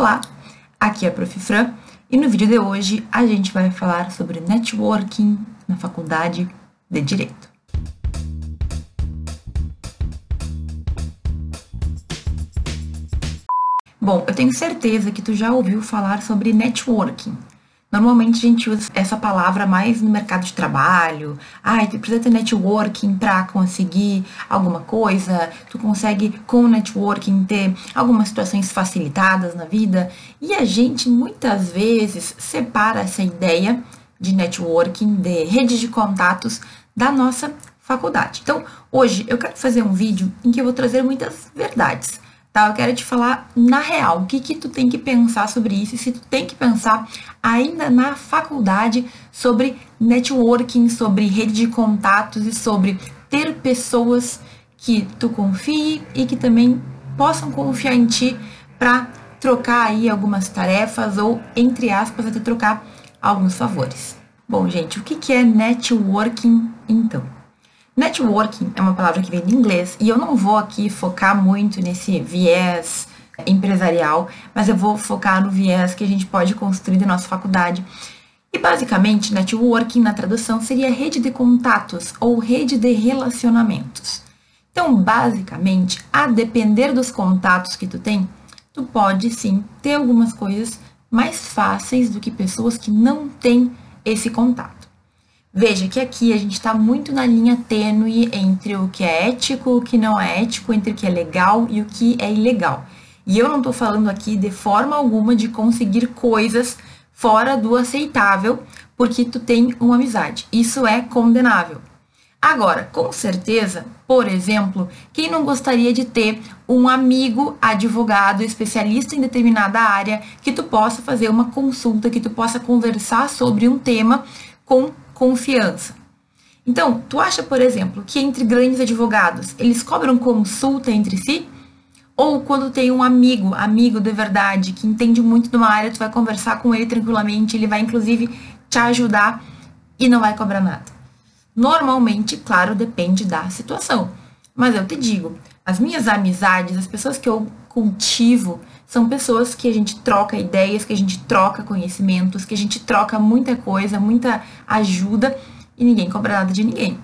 Olá, aqui é a Prof. Fran e no vídeo de hoje a gente vai falar sobre networking na faculdade de Direito. Bom, eu tenho certeza que tu já ouviu falar sobre networking. Normalmente a gente usa essa palavra mais no mercado de trabalho. Ah, tu precisa ter networking para conseguir alguma coisa. Tu consegue com networking ter algumas situações facilitadas na vida. E a gente muitas vezes separa essa ideia de networking, de rede de contatos da nossa faculdade. Então, hoje eu quero fazer um vídeo em que eu vou trazer muitas verdades tá? Eu quero te falar na real, o que que tu tem que pensar sobre isso e se tu tem que pensar ainda na faculdade sobre networking, sobre rede de contatos e sobre ter pessoas que tu confie e que também possam confiar em ti para trocar aí algumas tarefas ou, entre aspas, até trocar alguns favores. Bom, gente, o que, que é networking então? Networking é uma palavra que vem do inglês e eu não vou aqui focar muito nesse viés empresarial, mas eu vou focar no viés que a gente pode construir da nossa faculdade. E basicamente, networking na tradução seria rede de contatos ou rede de relacionamentos. Então, basicamente, a depender dos contatos que tu tem, tu pode sim ter algumas coisas mais fáceis do que pessoas que não têm esse contato. Veja que aqui a gente está muito na linha tênue entre o que é ético, o que não é ético, entre o que é legal e o que é ilegal. E eu não estou falando aqui de forma alguma de conseguir coisas fora do aceitável porque tu tem uma amizade. Isso é condenável. Agora, com certeza, por exemplo, quem não gostaria de ter um amigo advogado especialista em determinada área que tu possa fazer uma consulta, que tu possa conversar sobre um tema com confiança. Então, tu acha, por exemplo, que entre grandes advogados, eles cobram consulta entre si? Ou quando tem um amigo, amigo de verdade, que entende muito de uma área, tu vai conversar com ele tranquilamente, ele vai inclusive te ajudar e não vai cobrar nada. Normalmente, claro, depende da situação. Mas eu te digo, as minhas amizades, as pessoas que eu cultivo, são pessoas que a gente troca ideias, que a gente troca conhecimentos, que a gente troca muita coisa, muita ajuda e ninguém cobra nada de ninguém.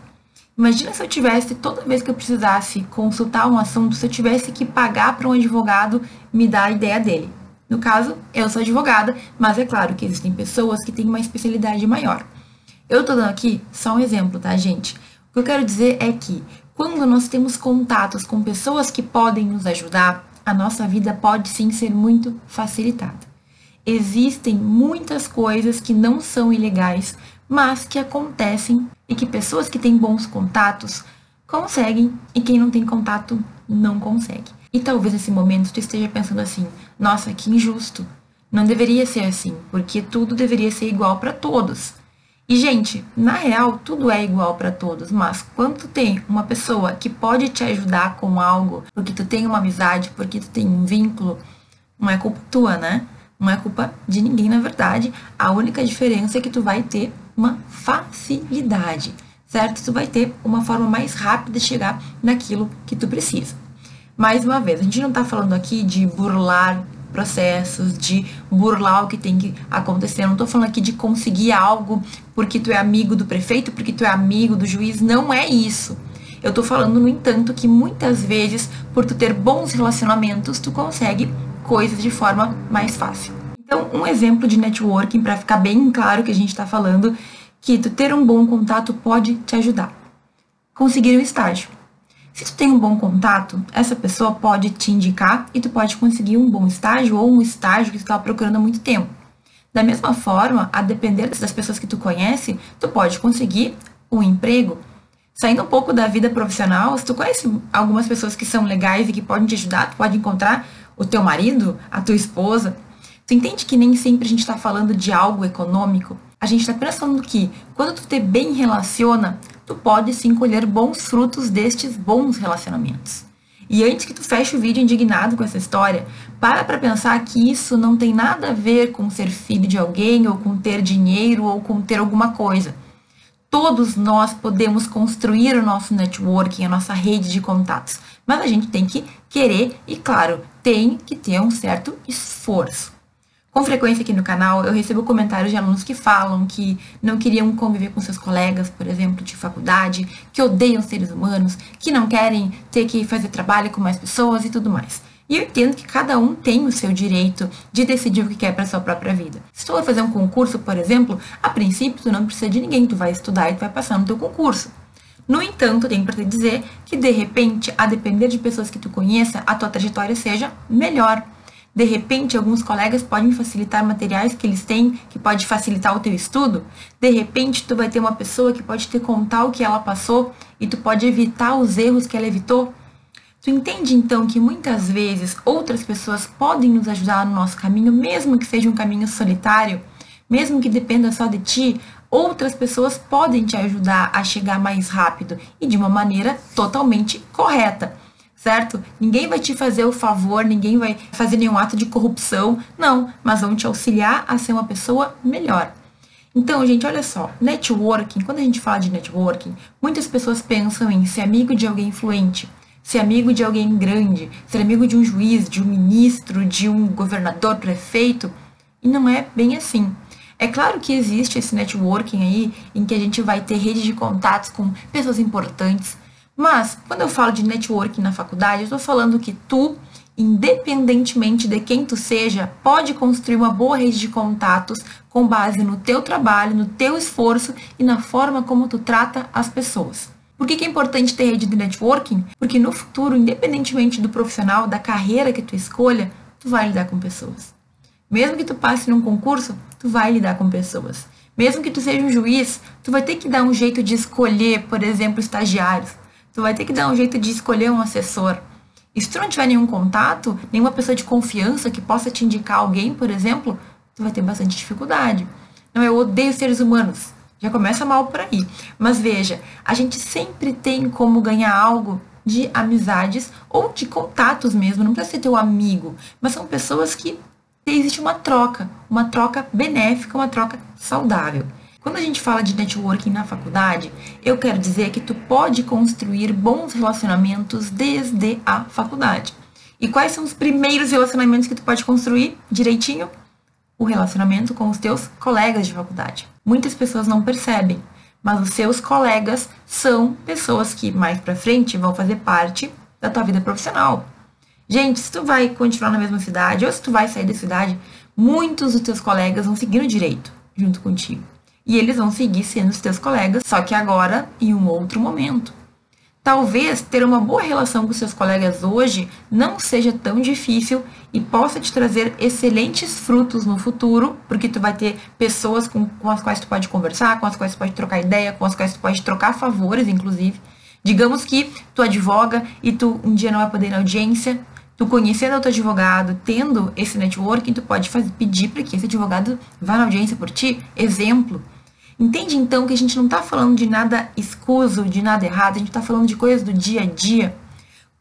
Imagina se eu tivesse, toda vez que eu precisasse consultar um assunto, se eu tivesse que pagar para um advogado me dar a ideia dele. No caso, eu sou advogada, mas é claro que existem pessoas que têm uma especialidade maior. Eu tô dando aqui só um exemplo, tá, gente? O que eu quero dizer é que quando nós temos contatos com pessoas que podem nos ajudar, a nossa vida pode sim ser muito facilitada. Existem muitas coisas que não são ilegais, mas que acontecem e que pessoas que têm bons contatos conseguem e quem não tem contato não consegue. E talvez nesse momento tu esteja pensando assim: nossa, que injusto. Não deveria ser assim, porque tudo deveria ser igual para todos. E, gente, na real, tudo é igual para todos, mas quando tu tem uma pessoa que pode te ajudar com algo, porque tu tem uma amizade, porque tu tem um vínculo, não é culpa tua, né? Não é culpa de ninguém, na verdade. A única diferença é que tu vai ter uma facilidade, certo? Tu vai ter uma forma mais rápida de chegar naquilo que tu precisa. Mais uma vez, a gente não tá falando aqui de burlar processos, de burlar o que tem que acontecer. Eu não tô falando aqui de conseguir algo porque tu é amigo do prefeito, porque tu é amigo do juiz. Não é isso. Eu tô falando, no entanto, que muitas vezes, por tu ter bons relacionamentos, tu consegue coisas de forma mais fácil. Então, um exemplo de networking, para ficar bem claro que a gente está falando, que tu ter um bom contato pode te ajudar. Conseguir um estágio. Se tu tem um bom contato, essa pessoa pode te indicar e tu pode conseguir um bom estágio ou um estágio que tu estava procurando há muito tempo. Da mesma forma, a depender das pessoas que tu conhece, tu pode conseguir um emprego. Saindo um pouco da vida profissional, se tu conhece algumas pessoas que são legais e que podem te ajudar, tu pode encontrar o teu marido, a tua esposa. Tu entende que nem sempre a gente está falando de algo econômico? A gente está pensando que quando tu te bem relaciona, tu pode sim colher bons frutos destes bons relacionamentos. E antes que tu feche o vídeo indignado com essa história, para para pensar que isso não tem nada a ver com ser filho de alguém, ou com ter dinheiro, ou com ter alguma coisa. Todos nós podemos construir o nosso networking, a nossa rede de contatos, mas a gente tem que querer e, claro, tem que ter um certo esforço. Com frequência aqui no canal, eu recebo comentários de alunos que falam que não queriam conviver com seus colegas, por exemplo, de faculdade, que odeiam seres humanos, que não querem ter que fazer trabalho com mais pessoas e tudo mais. E eu entendo que cada um tem o seu direito de decidir o que quer para sua própria vida. Se tu for fazer um concurso, por exemplo, a princípio tu não precisa de ninguém, tu vai estudar e tu vai passar no teu concurso. No entanto, tenho para te dizer que de repente, a depender de pessoas que tu conheça, a tua trajetória seja melhor. De repente, alguns colegas podem facilitar materiais que eles têm, que pode facilitar o teu estudo. De repente, tu vai ter uma pessoa que pode te contar o que ela passou e tu pode evitar os erros que ela evitou. Tu entende então que muitas vezes outras pessoas podem nos ajudar no nosso caminho, mesmo que seja um caminho solitário, mesmo que dependa só de ti, outras pessoas podem te ajudar a chegar mais rápido e de uma maneira totalmente correta certo? Ninguém vai te fazer o favor, ninguém vai fazer nenhum ato de corrupção, não, mas vão te auxiliar a ser uma pessoa melhor. Então, gente, olha só, networking, quando a gente fala de networking, muitas pessoas pensam em ser amigo de alguém influente, ser amigo de alguém grande, ser amigo de um juiz, de um ministro, de um governador, prefeito, e não é bem assim. É claro que existe esse networking aí, em que a gente vai ter rede de contatos com pessoas importantes, mas, quando eu falo de networking na faculdade, eu estou falando que tu, independentemente de quem tu seja, pode construir uma boa rede de contatos com base no teu trabalho, no teu esforço e na forma como tu trata as pessoas. Por que, que é importante ter rede de networking? Porque no futuro, independentemente do profissional, da carreira que tu escolha, tu vai lidar com pessoas. Mesmo que tu passe num concurso, tu vai lidar com pessoas. Mesmo que tu seja um juiz, tu vai ter que dar um jeito de escolher, por exemplo, estagiários tu vai ter que dar um jeito de escolher um assessor. E se tu não tiver nenhum contato, nenhuma pessoa de confiança que possa te indicar alguém, por exemplo, tu vai ter bastante dificuldade. Não, eu odeio seres humanos. Já começa mal por aí. Mas veja, a gente sempre tem como ganhar algo de amizades ou de contatos mesmo. Não precisa ser teu amigo, mas são pessoas que existe uma troca, uma troca benéfica, uma troca saudável. Quando a gente fala de networking na faculdade, eu quero dizer que tu pode construir bons relacionamentos desde a faculdade. E quais são os primeiros relacionamentos que tu pode construir direitinho? O relacionamento com os teus colegas de faculdade. Muitas pessoas não percebem, mas os seus colegas são pessoas que mais para frente vão fazer parte da tua vida profissional. Gente, se tu vai continuar na mesma cidade ou se tu vai sair da cidade, muitos dos teus colegas vão seguir no direito junto contigo e eles vão seguir sendo os teus colegas, só que agora em um outro momento. Talvez ter uma boa relação com seus colegas hoje não seja tão difícil e possa te trazer excelentes frutos no futuro, porque tu vai ter pessoas com, com as quais tu pode conversar, com as quais tu pode trocar ideia, com as quais tu pode trocar favores, inclusive. Digamos que tu advoga e tu um dia não vai poder ir na audiência, tu conhecendo outro advogado, tendo esse networking, tu pode fazer, pedir para que esse advogado vá na audiência por ti. Exemplo. Entende então que a gente não está falando de nada escuso, de nada errado, a gente está falando de coisas do dia a dia.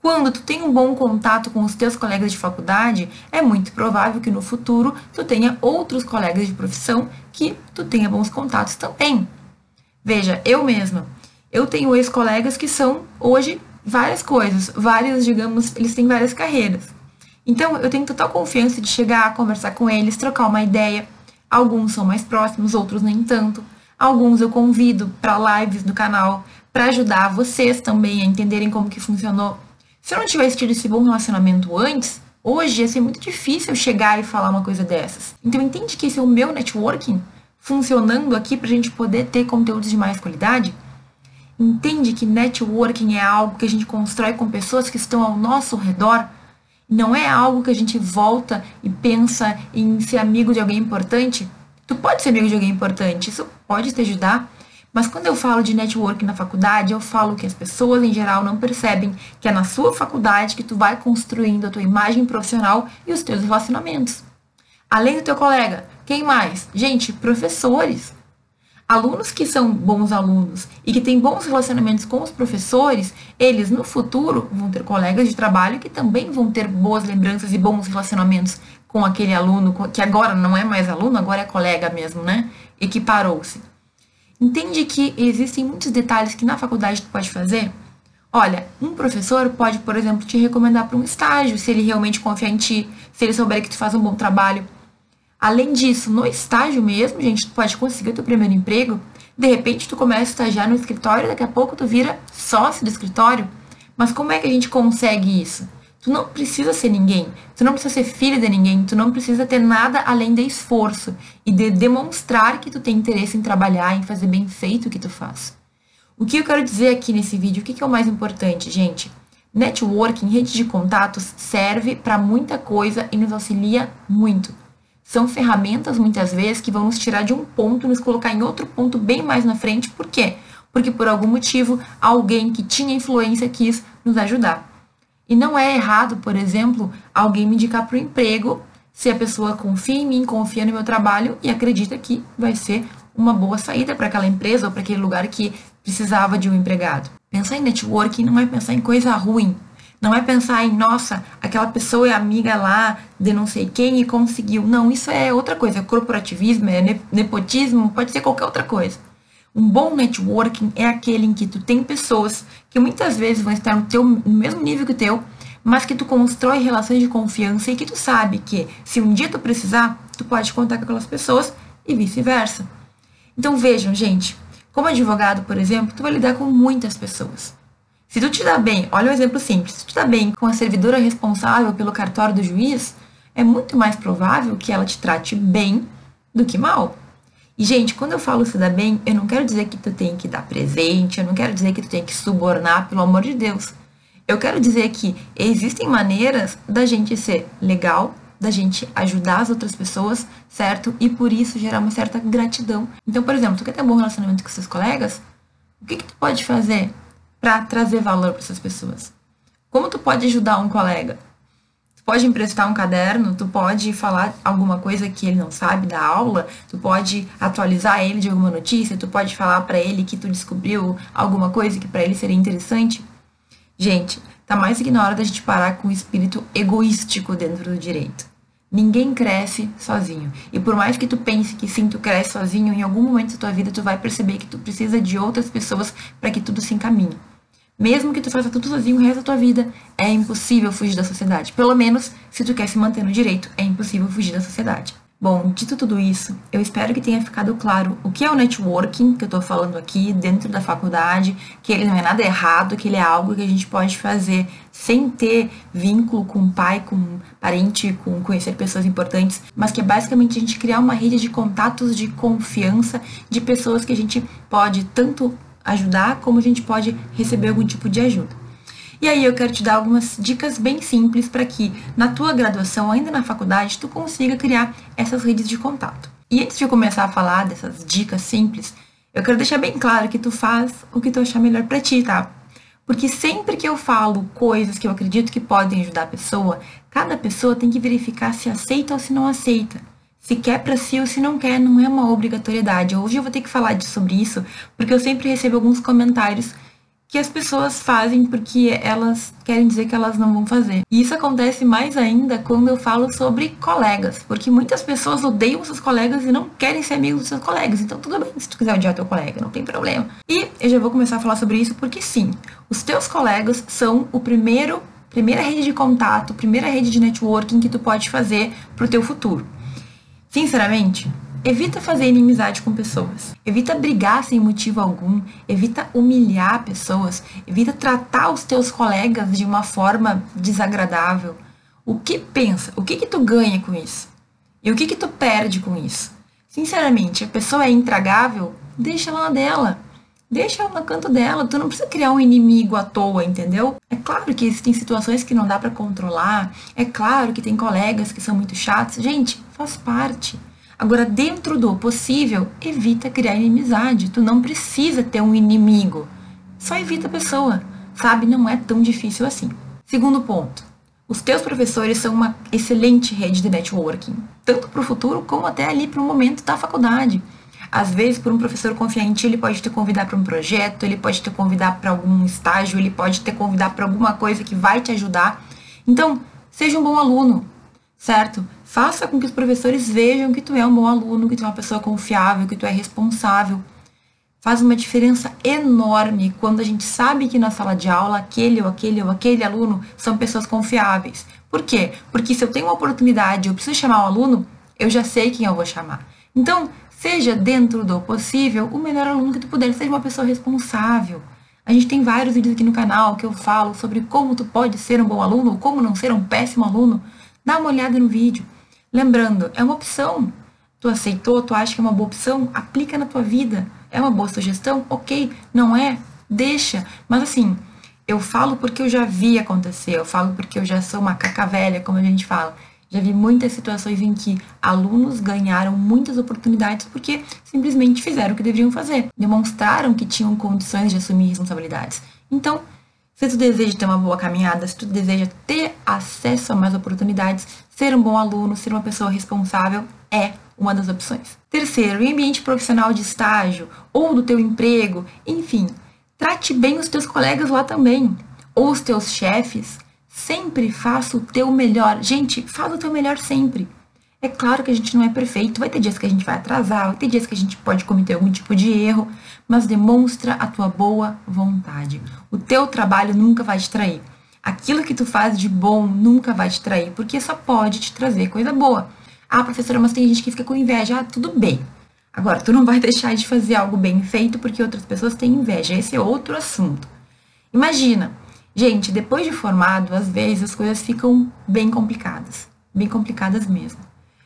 Quando tu tem um bom contato com os teus colegas de faculdade, é muito provável que no futuro tu tenha outros colegas de profissão que tu tenha bons contatos também. Veja, eu mesma, eu tenho ex-colegas que são hoje várias coisas, várias, digamos, eles têm várias carreiras. Então, eu tenho total confiança de chegar, conversar com eles, trocar uma ideia. Alguns são mais próximos, outros nem tanto. Alguns eu convido para lives do canal para ajudar vocês também a entenderem como que funcionou. Se eu não tivesse tido esse bom relacionamento antes, hoje ia ser muito difícil chegar e falar uma coisa dessas. Então entende que esse é o meu networking funcionando aqui para a gente poder ter conteúdos de mais qualidade? Entende que networking é algo que a gente constrói com pessoas que estão ao nosso redor? Não é algo que a gente volta e pensa em ser amigo de alguém importante? Tu pode ser amigo de alguém importante, isso pode te ajudar. Mas quando eu falo de network na faculdade, eu falo que as pessoas em geral não percebem que é na sua faculdade que tu vai construindo a tua imagem profissional e os teus relacionamentos. Além do teu colega, quem mais? Gente, professores. Alunos que são bons alunos e que têm bons relacionamentos com os professores, eles no futuro vão ter colegas de trabalho que também vão ter boas lembranças e bons relacionamentos com aquele aluno que agora não é mais aluno, agora é colega mesmo, né? Equiparou-se. Entende que existem muitos detalhes que na faculdade tu pode fazer? Olha, um professor pode, por exemplo, te recomendar para um estágio, se ele realmente confia em ti, se ele souber que tu faz um bom trabalho. Além disso, no estágio mesmo, gente, tu pode conseguir o teu primeiro emprego. De repente, tu começa a estagiar no escritório, daqui a pouco tu vira sócio do escritório. Mas como é que a gente consegue isso? Tu não precisa ser ninguém, tu não precisa ser filho de ninguém, tu não precisa ter nada além de esforço e de demonstrar que tu tem interesse em trabalhar, em fazer bem feito o que tu faz. O que eu quero dizer aqui nesse vídeo, o que é o mais importante, gente? Networking, rede de contatos, serve para muita coisa e nos auxilia muito. São ferramentas, muitas vezes, que vão nos tirar de um ponto e nos colocar em outro ponto bem mais na frente. Por quê? Porque por algum motivo, alguém que tinha influência quis nos ajudar. E não é errado, por exemplo, alguém me indicar para o emprego se a pessoa confia em mim, confia no meu trabalho e acredita que vai ser uma boa saída para aquela empresa ou para aquele lugar que precisava de um empregado. Pensar em networking não é pensar em coisa ruim. Não é pensar em, nossa, aquela pessoa é amiga lá de não sei quem e conseguiu. Não, isso é outra coisa. É corporativismo, é nepotismo, pode ser qualquer outra coisa. Um bom networking é aquele em que tu tem pessoas que muitas vezes vão estar no, teu, no mesmo nível que o teu, mas que tu constrói relações de confiança e que tu sabe que se um dia tu precisar, tu pode contar com aquelas pessoas e vice-versa. Então vejam, gente, como advogado, por exemplo, tu vai lidar com muitas pessoas. Se tu te dá bem, olha um exemplo simples, se tu te dá bem com a servidora responsável pelo cartório do juiz, é muito mais provável que ela te trate bem do que mal. E, gente, quando eu falo se dá bem, eu não quero dizer que tu tem que dar presente, eu não quero dizer que tu tem que subornar, pelo amor de Deus. Eu quero dizer que existem maneiras da gente ser legal, da gente ajudar as outras pessoas, certo? E por isso gerar uma certa gratidão. Então, por exemplo, tu quer ter um bom relacionamento com seus colegas? O que, que tu pode fazer para trazer valor para essas pessoas? Como tu pode ajudar um colega? Pode emprestar um caderno, tu pode falar alguma coisa que ele não sabe da aula, tu pode atualizar ele de alguma notícia, tu pode falar para ele que tu descobriu alguma coisa que para ele seria interessante. Gente, tá mais que na hora da gente parar com o espírito egoístico dentro do direito. Ninguém cresce sozinho. E por mais que tu pense que sim, tu cresce sozinho, em algum momento da tua vida tu vai perceber que tu precisa de outras pessoas para que tudo se encaminhe. Mesmo que tu faça tudo sozinho o resto da tua vida, é impossível fugir da sociedade. Pelo menos, se tu quer se manter no direito, é impossível fugir da sociedade. Bom, dito tudo isso, eu espero que tenha ficado claro o que é o networking que eu tô falando aqui dentro da faculdade, que ele não é nada errado, que ele é algo que a gente pode fazer sem ter vínculo com pai, com parente, com conhecer pessoas importantes, mas que é basicamente a gente criar uma rede de contatos de confiança de pessoas que a gente pode tanto ajudar, como a gente pode receber algum tipo de ajuda. E aí eu quero te dar algumas dicas bem simples para que na tua graduação, ainda na faculdade, tu consiga criar essas redes de contato. E antes de eu começar a falar dessas dicas simples, eu quero deixar bem claro que tu faz o que tu achar melhor para ti, tá? Porque sempre que eu falo coisas que eu acredito que podem ajudar a pessoa, cada pessoa tem que verificar se aceita ou se não aceita se quer para si ou se não quer, não é uma obrigatoriedade. Hoje eu vou ter que falar sobre isso, porque eu sempre recebo alguns comentários que as pessoas fazem porque elas querem dizer que elas não vão fazer. E isso acontece mais ainda quando eu falo sobre colegas, porque muitas pessoas odeiam seus colegas e não querem ser amigos dos seus colegas. Então tudo bem se tu quiser odiar teu colega, não tem problema. E eu já vou começar a falar sobre isso porque sim, os teus colegas são o primeiro primeira rede de contato, primeira rede de networking que tu pode fazer pro teu futuro. Sinceramente, evita fazer inimizade com pessoas. Evita brigar sem motivo algum, evita humilhar pessoas, evita tratar os teus colegas de uma forma desagradável. O que pensa? O que que tu ganha com isso? E o que que tu perde com isso? Sinceramente, a pessoa é intragável, deixa ela dela. Deixa ela no canto dela, tu não precisa criar um inimigo à toa, entendeu? É claro que existem situações que não dá para controlar, é claro que tem colegas que são muito chatos. Gente, faz parte. Agora, dentro do possível, evita criar inimizade. Tu não precisa ter um inimigo. Só evita a pessoa. Sabe? Não é tão difícil assim. Segundo ponto. Os teus professores são uma excelente rede de networking, tanto para o futuro como até ali para o momento da faculdade. Às vezes, por um professor confiar em ti, ele pode te convidar para um projeto, ele pode te convidar para algum estágio, ele pode te convidar para alguma coisa que vai te ajudar. Então, seja um bom aluno, certo? Faça com que os professores vejam que tu é um bom aluno, que tu é uma pessoa confiável, que tu é responsável. Faz uma diferença enorme quando a gente sabe que na sala de aula aquele ou aquele ou aquele aluno são pessoas confiáveis. Por quê? Porque se eu tenho uma oportunidade, eu preciso chamar o aluno, eu já sei quem eu vou chamar. Então, seja dentro do possível o melhor aluno que tu puder, seja uma pessoa responsável. A gente tem vários vídeos aqui no canal que eu falo sobre como tu pode ser um bom aluno ou como não ser um péssimo aluno. Dá uma olhada no vídeo. Lembrando, é uma opção. Tu aceitou, tu acha que é uma boa opção? Aplica na tua vida. É uma boa sugestão? Ok. Não é? Deixa. Mas assim, eu falo porque eu já vi acontecer. Eu falo porque eu já sou uma caca velha, como a gente fala. Já vi muitas situações em que alunos ganharam muitas oportunidades porque simplesmente fizeram o que deveriam fazer, demonstraram que tinham condições de assumir responsabilidades. Então, se tu deseja ter uma boa caminhada, se tu deseja ter acesso a mais oportunidades, ser um bom aluno, ser uma pessoa responsável, é uma das opções. Terceiro, em ambiente profissional de estágio ou do teu emprego, enfim, trate bem os teus colegas lá também, ou os teus chefes, Sempre faça o teu melhor. Gente, faça o teu melhor sempre. É claro que a gente não é perfeito, vai ter dias que a gente vai atrasar, vai ter dias que a gente pode cometer algum tipo de erro, mas demonstra a tua boa vontade. O teu trabalho nunca vai te trair. Aquilo que tu faz de bom nunca vai te trair, porque só pode te trazer coisa boa. Ah, professora, mas tem gente que fica com inveja. Ah, tudo bem. Agora, tu não vai deixar de fazer algo bem feito porque outras pessoas têm inveja. Esse é outro assunto. Imagina, Gente, depois de formado, às vezes as coisas ficam bem complicadas, bem complicadas mesmo.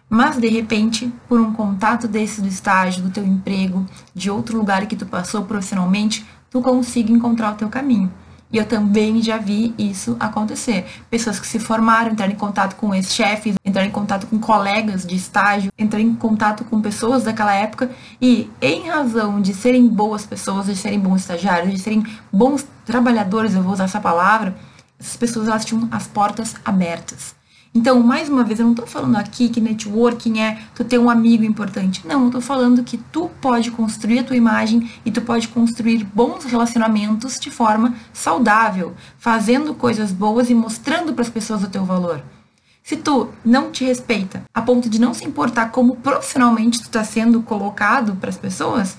Mas de repente, por um contato desse do estágio, do teu emprego, de outro lugar que tu passou profissionalmente, tu consiga encontrar o teu caminho. E eu também já vi isso acontecer. Pessoas que se formaram, entraram em contato com ex-chefes, entraram em contato com colegas de estágio, entraram em contato com pessoas daquela época e, em razão de serem boas pessoas, de serem bons estagiários, de serem bons trabalhadores, eu vou usar essa palavra, essas pessoas elas tinham as portas abertas. Então, mais uma vez, eu não estou falando aqui que networking é tu ter um amigo importante. Não, eu estou falando que tu pode construir a tua imagem e tu pode construir bons relacionamentos de forma saudável, fazendo coisas boas e mostrando para as pessoas o teu valor. Se tu não te respeita a ponto de não se importar como profissionalmente tu está sendo colocado para as pessoas,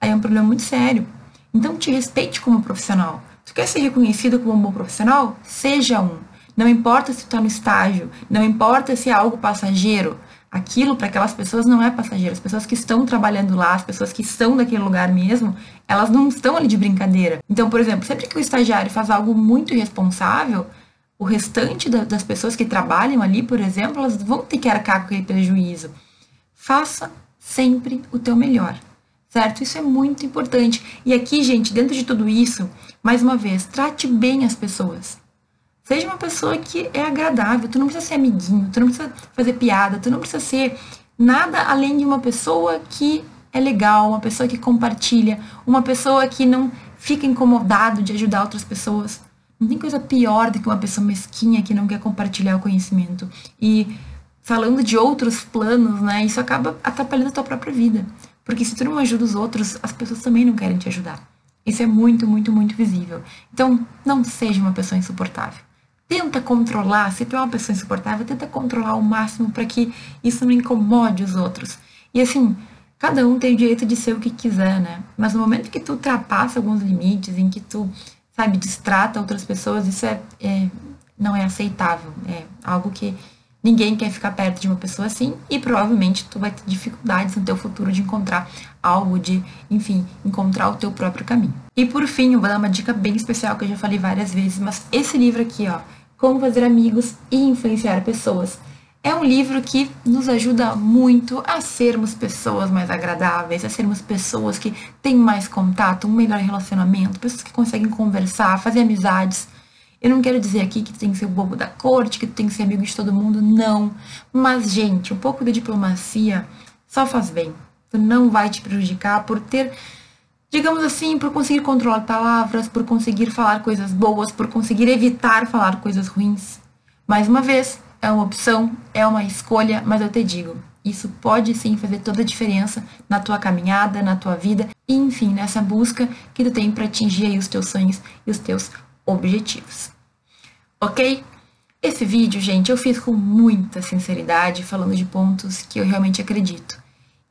aí é um problema muito sério. Então, te respeite como profissional. Tu quer ser reconhecido como um bom profissional? Seja um. Não importa se está no estágio, não importa se é algo passageiro. Aquilo para aquelas pessoas não é passageiro. As pessoas que estão trabalhando lá, as pessoas que estão naquele lugar mesmo, elas não estão ali de brincadeira. Então, por exemplo, sempre que o estagiário faz algo muito irresponsável, o restante das pessoas que trabalham ali, por exemplo, elas vão ter que arcar com aquele prejuízo. Faça sempre o teu melhor, certo? Isso é muito importante. E aqui, gente, dentro de tudo isso, mais uma vez, trate bem as pessoas. Seja uma pessoa que é agradável. Tu não precisa ser amiguinho, tu não precisa fazer piada, tu não precisa ser nada além de uma pessoa que é legal, uma pessoa que compartilha, uma pessoa que não fica incomodado de ajudar outras pessoas. Não tem coisa pior do que uma pessoa mesquinha que não quer compartilhar o conhecimento. E falando de outros planos, né, isso acaba atrapalhando a tua própria vida. Porque se tu não ajuda os outros, as pessoas também não querem te ajudar. Isso é muito, muito, muito visível. Então, não seja uma pessoa insuportável tenta controlar, se tu é uma pessoa insuportável, tenta controlar ao máximo para que isso não incomode os outros. E assim, cada um tem o direito de ser o que quiser, né? Mas no momento que tu ultrapassa alguns limites, em que tu, sabe, distrata outras pessoas, isso é, é não é aceitável. É algo que ninguém quer ficar perto de uma pessoa assim e provavelmente tu vai ter dificuldades no teu futuro de encontrar algo, de, enfim, encontrar o teu próprio caminho. E por fim, eu vou dar uma dica bem especial que eu já falei várias vezes, mas esse livro aqui, ó, como Fazer Amigos e Influenciar Pessoas. É um livro que nos ajuda muito a sermos pessoas mais agradáveis, a sermos pessoas que têm mais contato, um melhor relacionamento, pessoas que conseguem conversar, fazer amizades. Eu não quero dizer aqui que tu tem que ser o bobo da corte, que tu tem que ser amigo de todo mundo, não. Mas, gente, um pouco de diplomacia só faz bem. Tu não vai te prejudicar por ter digamos assim, por conseguir controlar palavras, por conseguir falar coisas boas, por conseguir evitar falar coisas ruins. Mais uma vez, é uma opção, é uma escolha, mas eu te digo, isso pode sim fazer toda a diferença na tua caminhada, na tua vida e, enfim, nessa busca que tu tem para atingir os teus sonhos e os teus objetivos. Ok? Esse vídeo, gente, eu fiz com muita sinceridade, falando de pontos que eu realmente acredito.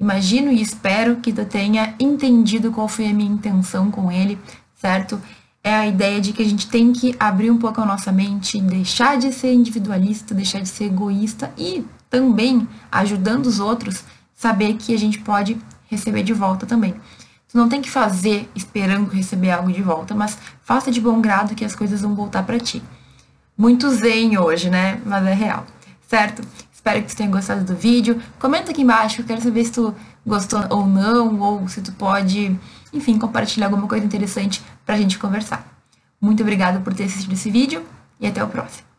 Imagino e espero que tu tenha entendido qual foi a minha intenção com ele, certo? É a ideia de que a gente tem que abrir um pouco a nossa mente, deixar de ser individualista, deixar de ser egoísta e também ajudando os outros, saber que a gente pode receber de volta também. Tu não tem que fazer esperando receber algo de volta, mas faça de bom grado que as coisas vão voltar para ti. Muito zen hoje, né? Mas é real, certo? Espero que você tenha gostado do vídeo. Comenta aqui embaixo, eu quero saber se tu gostou ou não, ou se tu pode, enfim, compartilhar alguma coisa interessante pra gente conversar. Muito obrigada por ter assistido esse vídeo e até o próximo.